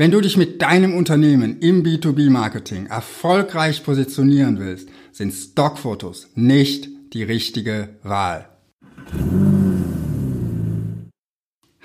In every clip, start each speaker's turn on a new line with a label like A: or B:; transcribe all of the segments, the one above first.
A: Wenn du dich mit deinem Unternehmen im B2B-Marketing erfolgreich positionieren willst, sind Stockfotos nicht die richtige Wahl.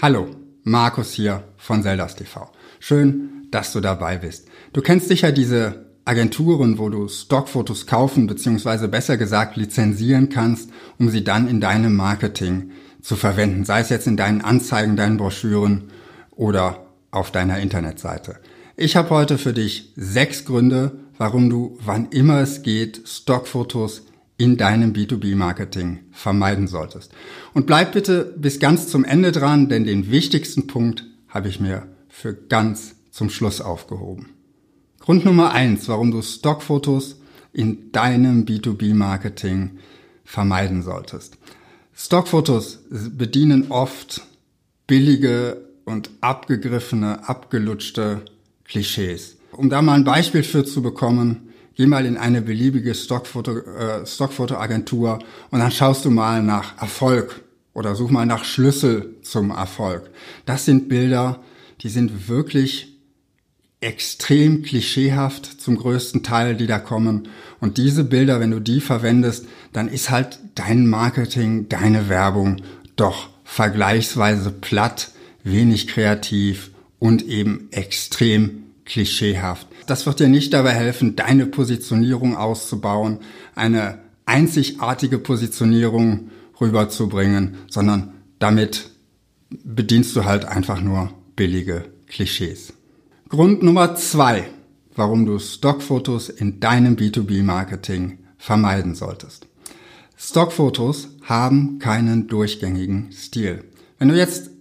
A: Hallo, Markus hier von Zeldas TV. Schön, dass du dabei bist. Du kennst sicher diese Agenturen, wo du Stockfotos kaufen bzw. besser gesagt lizenzieren kannst, um sie dann in deinem Marketing zu verwenden, sei es jetzt in deinen Anzeigen, deinen Broschüren oder auf deiner Internetseite. Ich habe heute für dich sechs Gründe, warum du, wann immer es geht, Stockfotos in deinem B2B-Marketing vermeiden solltest. Und bleib bitte bis ganz zum Ende dran, denn den wichtigsten Punkt habe ich mir für ganz zum Schluss aufgehoben. Grund Nummer eins, warum du Stockfotos in deinem B2B-Marketing vermeiden solltest. Stockfotos bedienen oft billige und abgegriffene, abgelutschte Klischees. Um da mal ein Beispiel für zu bekommen, geh mal in eine beliebige Stockfoto, äh, Stockfotoagentur und dann schaust du mal nach Erfolg oder such mal nach Schlüssel zum Erfolg. Das sind Bilder, die sind wirklich extrem klischeehaft zum größten Teil, die da kommen. Und diese Bilder, wenn du die verwendest, dann ist halt dein Marketing, deine Werbung doch vergleichsweise platt wenig kreativ und eben extrem klischeehaft. Das wird dir nicht dabei helfen, deine Positionierung auszubauen, eine einzigartige Positionierung rüberzubringen, sondern damit bedienst du halt einfach nur billige Klischees. Grund Nummer zwei, warum du Stockfotos in deinem B2B-Marketing vermeiden solltest. Stockfotos haben keinen durchgängigen Stil. Wenn du jetzt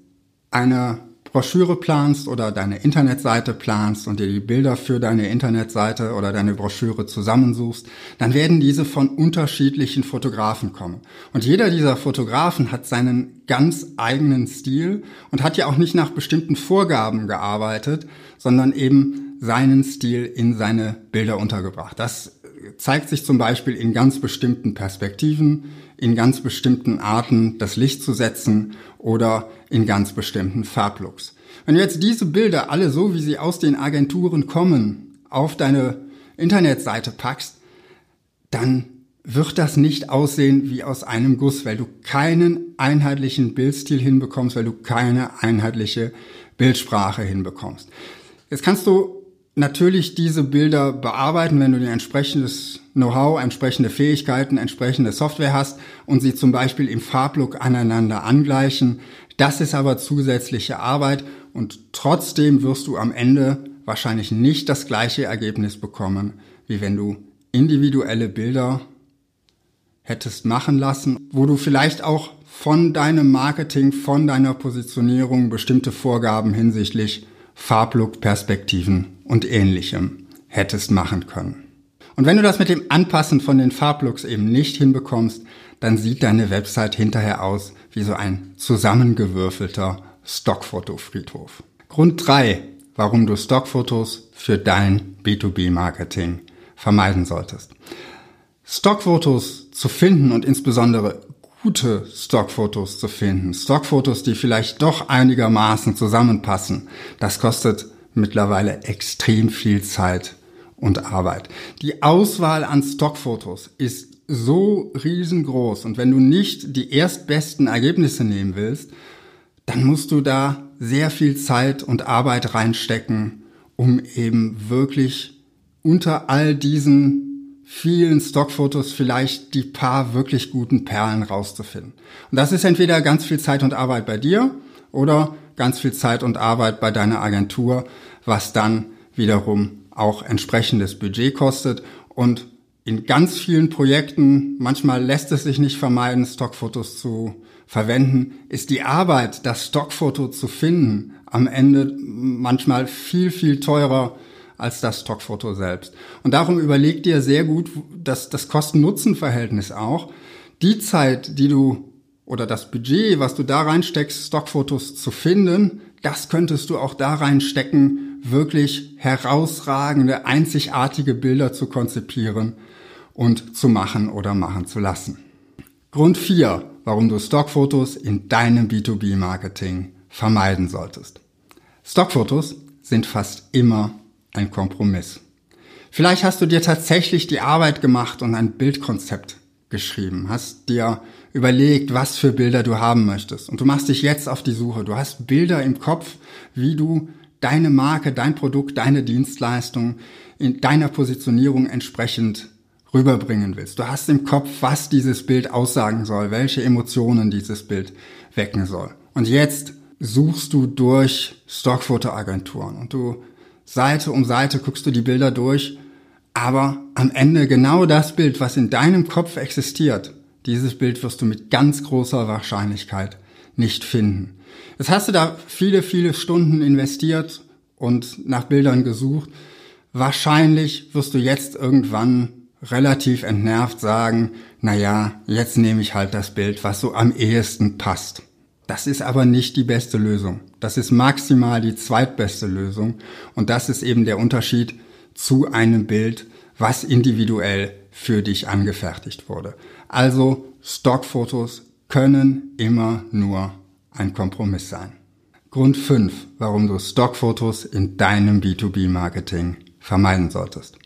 A: eine Broschüre planst oder deine Internetseite planst und dir die Bilder für deine Internetseite oder deine Broschüre zusammensuchst, dann werden diese von unterschiedlichen Fotografen kommen. Und jeder dieser Fotografen hat seinen ganz eigenen Stil und hat ja auch nicht nach bestimmten Vorgaben gearbeitet, sondern eben seinen Stil in seine Bilder untergebracht. Das zeigt sich zum Beispiel in ganz bestimmten Perspektiven, in ganz bestimmten Arten das Licht zu setzen oder in ganz bestimmten Farblooks. Wenn du jetzt diese Bilder alle so, wie sie aus den Agenturen kommen, auf deine Internetseite packst, dann wird das nicht aussehen wie aus einem Guss, weil du keinen einheitlichen Bildstil hinbekommst, weil du keine einheitliche Bildsprache hinbekommst. Jetzt kannst du natürlich diese Bilder bearbeiten, wenn du ein entsprechendes Know-how, entsprechende Fähigkeiten, entsprechende Software hast und sie zum Beispiel im Farblook aneinander angleichen. Das ist aber zusätzliche Arbeit und trotzdem wirst du am Ende wahrscheinlich nicht das gleiche Ergebnis bekommen, wie wenn du individuelle Bilder hättest machen lassen, wo du vielleicht auch von deinem Marketing, von deiner Positionierung bestimmte Vorgaben hinsichtlich Farblook, Perspektiven und ähnlichem hättest machen können. Und wenn du das mit dem Anpassen von den Farblooks eben nicht hinbekommst, dann sieht deine Website hinterher aus wie so ein zusammengewürfelter Stockfotofriedhof. Grund drei, warum du Stockfotos für dein B2B-Marketing vermeiden solltest. Stockfotos zu finden und insbesondere gute Stockfotos zu finden, Stockfotos, die vielleicht doch einigermaßen zusammenpassen, das kostet mittlerweile extrem viel Zeit und Arbeit. Die Auswahl an Stockfotos ist so riesengroß. Und wenn du nicht die erstbesten Ergebnisse nehmen willst, dann musst du da sehr viel Zeit und Arbeit reinstecken, um eben wirklich unter all diesen vielen Stockfotos vielleicht die paar wirklich guten Perlen rauszufinden. Und das ist entweder ganz viel Zeit und Arbeit bei dir oder ganz viel Zeit und Arbeit bei deiner Agentur, was dann wiederum auch entsprechendes Budget kostet. Und in ganz vielen Projekten, manchmal lässt es sich nicht vermeiden, Stockfotos zu verwenden, ist die Arbeit, das Stockfoto zu finden, am Ende manchmal viel, viel teurer als das Stockfoto selbst. Und darum überleg dir sehr gut, dass das Kosten-Nutzen-Verhältnis auch, die Zeit, die du oder das Budget, was du da reinsteckst, Stockfotos zu finden, das könntest du auch da reinstecken, wirklich herausragende, einzigartige Bilder zu konzipieren und zu machen oder machen zu lassen. Grund 4, warum du Stockfotos in deinem B2B-Marketing vermeiden solltest. Stockfotos sind fast immer ein Kompromiss. Vielleicht hast du dir tatsächlich die Arbeit gemacht und ein Bildkonzept geschrieben, hast dir überlegt, was für Bilder du haben möchtest und du machst dich jetzt auf die Suche. Du hast Bilder im Kopf, wie du deine Marke, dein Produkt, deine Dienstleistung in deiner Positionierung entsprechend rüberbringen willst. Du hast im Kopf, was dieses Bild aussagen soll, welche Emotionen dieses Bild wecken soll. Und jetzt suchst du durch Stockfotoagenturen und du Seite um Seite guckst du die Bilder durch, aber am Ende genau das Bild, was in deinem Kopf existiert, dieses Bild wirst du mit ganz großer Wahrscheinlichkeit nicht finden. Jetzt hast du da viele, viele Stunden investiert und nach Bildern gesucht. Wahrscheinlich wirst du jetzt irgendwann relativ entnervt sagen, na ja, jetzt nehme ich halt das Bild, was so am ehesten passt. Das ist aber nicht die beste Lösung. Das ist maximal die zweitbeste Lösung. Und das ist eben der Unterschied zu einem Bild, was individuell für dich angefertigt wurde. Also Stockfotos können immer nur ein Kompromiss sein. Grund 5, warum du Stockfotos in deinem B2B-Marketing vermeiden solltest.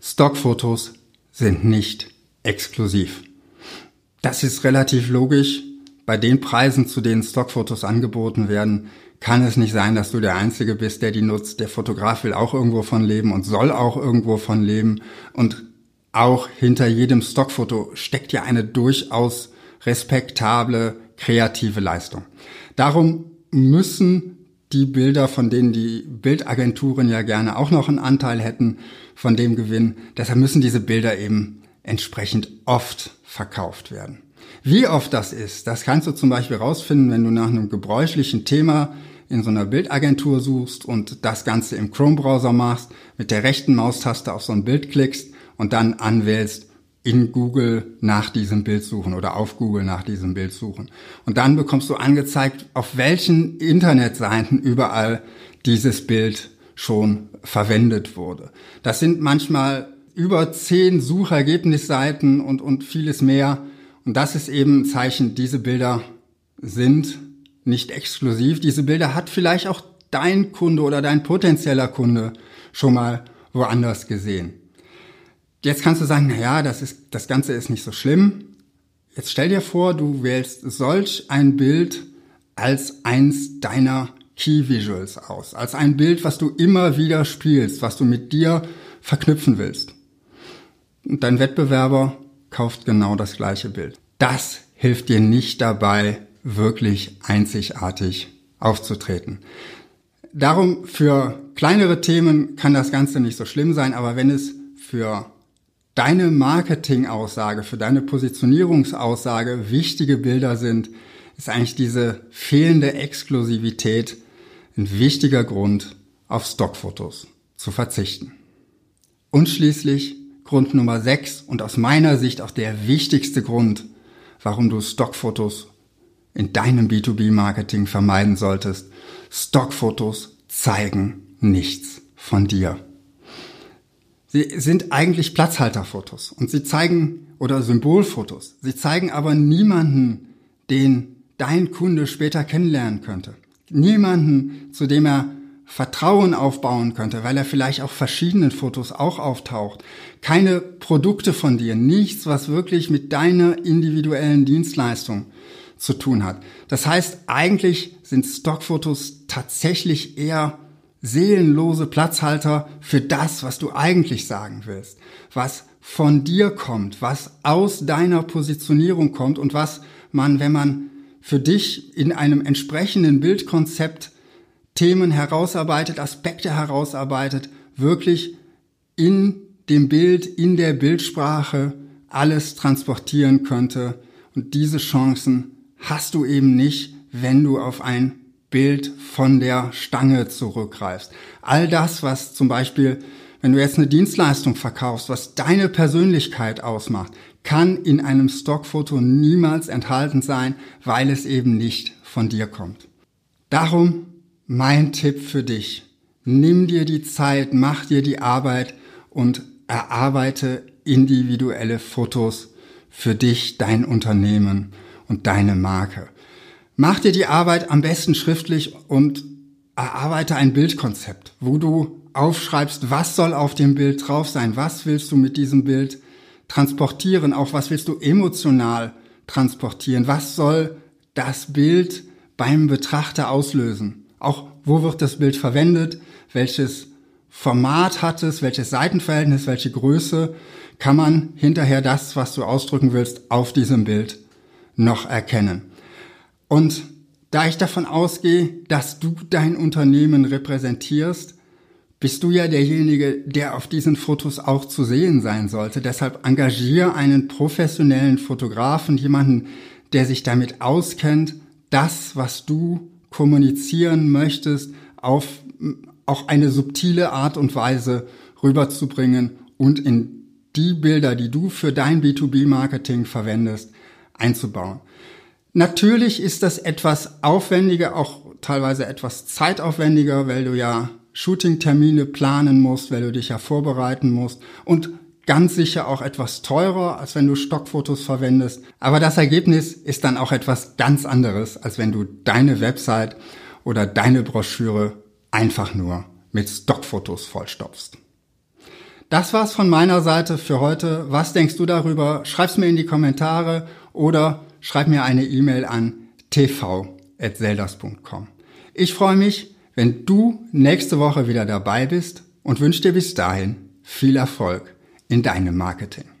A: Stockfotos sind nicht exklusiv. Das ist relativ logisch. Bei den Preisen, zu denen Stockfotos angeboten werden, kann es nicht sein, dass du der Einzige bist, der die nutzt. Der Fotograf will auch irgendwo von leben und soll auch irgendwo von leben. Und auch hinter jedem Stockfoto steckt ja eine durchaus respektable, kreative Leistung. Darum müssen die Bilder, von denen die Bildagenturen ja gerne auch noch einen Anteil hätten, von dem Gewinn, deshalb müssen diese Bilder eben entsprechend oft verkauft werden. Wie oft das ist, das kannst du zum Beispiel rausfinden, wenn du nach einem gebräuchlichen Thema in so einer Bildagentur suchst und das Ganze im Chrome-Browser machst, mit der rechten Maustaste auf so ein Bild klickst und dann anwählst, in Google nach diesem Bild suchen oder auf Google nach diesem Bild suchen. Und dann bekommst du angezeigt, auf welchen Internetseiten überall dieses Bild schon verwendet wurde. Das sind manchmal über zehn Suchergebnisseiten und, und vieles mehr. Und das ist eben ein Zeichen, diese Bilder sind nicht exklusiv. Diese Bilder hat vielleicht auch dein Kunde oder dein potenzieller Kunde schon mal woanders gesehen. Jetzt kannst du sagen, na ja, das ist, das Ganze ist nicht so schlimm. Jetzt stell dir vor, du wählst solch ein Bild als eins deiner Key Visuals aus, als ein Bild, was du immer wieder spielst, was du mit dir verknüpfen willst. Und dein Wettbewerber kauft genau das gleiche Bild. Das hilft dir nicht dabei, wirklich einzigartig aufzutreten. Darum für kleinere Themen kann das Ganze nicht so schlimm sein, aber wenn es für deine Marketingaussage, für deine Positionierungsaussage wichtige Bilder sind, ist eigentlich diese fehlende Exklusivität ein wichtiger Grund, auf Stockfotos zu verzichten. Und schließlich Grund Nummer 6 und aus meiner Sicht auch der wichtigste Grund, warum du Stockfotos in deinem B2B-Marketing vermeiden solltest. Stockfotos zeigen nichts von dir. Sie sind eigentlich Platzhalterfotos und sie zeigen oder Symbolfotos. Sie zeigen aber niemanden, den dein Kunde später kennenlernen könnte. Niemanden, zu dem er Vertrauen aufbauen könnte, weil er vielleicht auf verschiedenen Fotos auch auftaucht. Keine Produkte von dir, nichts, was wirklich mit deiner individuellen Dienstleistung zu tun hat. Das heißt, eigentlich sind Stockfotos tatsächlich eher seelenlose Platzhalter für das, was du eigentlich sagen willst, was von dir kommt, was aus deiner Positionierung kommt und was man, wenn man für dich in einem entsprechenden Bildkonzept Themen herausarbeitet, Aspekte herausarbeitet, wirklich in dem Bild, in der Bildsprache alles transportieren könnte. Und diese Chancen hast du eben nicht, wenn du auf ein Bild von der Stange zurückgreifst. All das, was zum Beispiel, wenn du jetzt eine Dienstleistung verkaufst, was deine Persönlichkeit ausmacht, kann in einem Stockfoto niemals enthalten sein, weil es eben nicht von dir kommt. Darum mein Tipp für dich. Nimm dir die Zeit, mach dir die Arbeit und erarbeite individuelle Fotos für dich, dein Unternehmen und deine Marke. Mach dir die Arbeit am besten schriftlich und erarbeite ein Bildkonzept, wo du aufschreibst, was soll auf dem Bild drauf sein, was willst du mit diesem Bild transportieren, auch was willst du emotional transportieren, was soll das Bild beim Betrachter auslösen, auch wo wird das Bild verwendet, welches Format hat es, welches Seitenverhältnis, welche Größe, kann man hinterher das, was du ausdrücken willst, auf diesem Bild noch erkennen. Und da ich davon ausgehe, dass du dein Unternehmen repräsentierst, bist du ja derjenige, der auf diesen Fotos auch zu sehen sein sollte. Deshalb engagier einen professionellen Fotografen, jemanden, der sich damit auskennt, das, was du kommunizieren möchtest, auf auch eine subtile Art und Weise rüberzubringen und in die Bilder, die du für dein B2B-Marketing verwendest, einzubauen. Natürlich ist das etwas aufwendiger, auch teilweise etwas zeitaufwendiger, weil du ja Shooting-Termine planen musst, weil du dich ja vorbereiten musst und ganz sicher auch etwas teurer, als wenn du Stockfotos verwendest. Aber das Ergebnis ist dann auch etwas ganz anderes, als wenn du deine Website oder deine Broschüre einfach nur mit Stockfotos vollstopfst. Das war's von meiner Seite für heute. Was denkst du darüber? Schreib's mir in die Kommentare oder schreib mir eine E-Mail an tv@zeldas.com. Ich freue mich, wenn du nächste Woche wieder dabei bist und wünsche dir bis dahin viel Erfolg in deinem Marketing.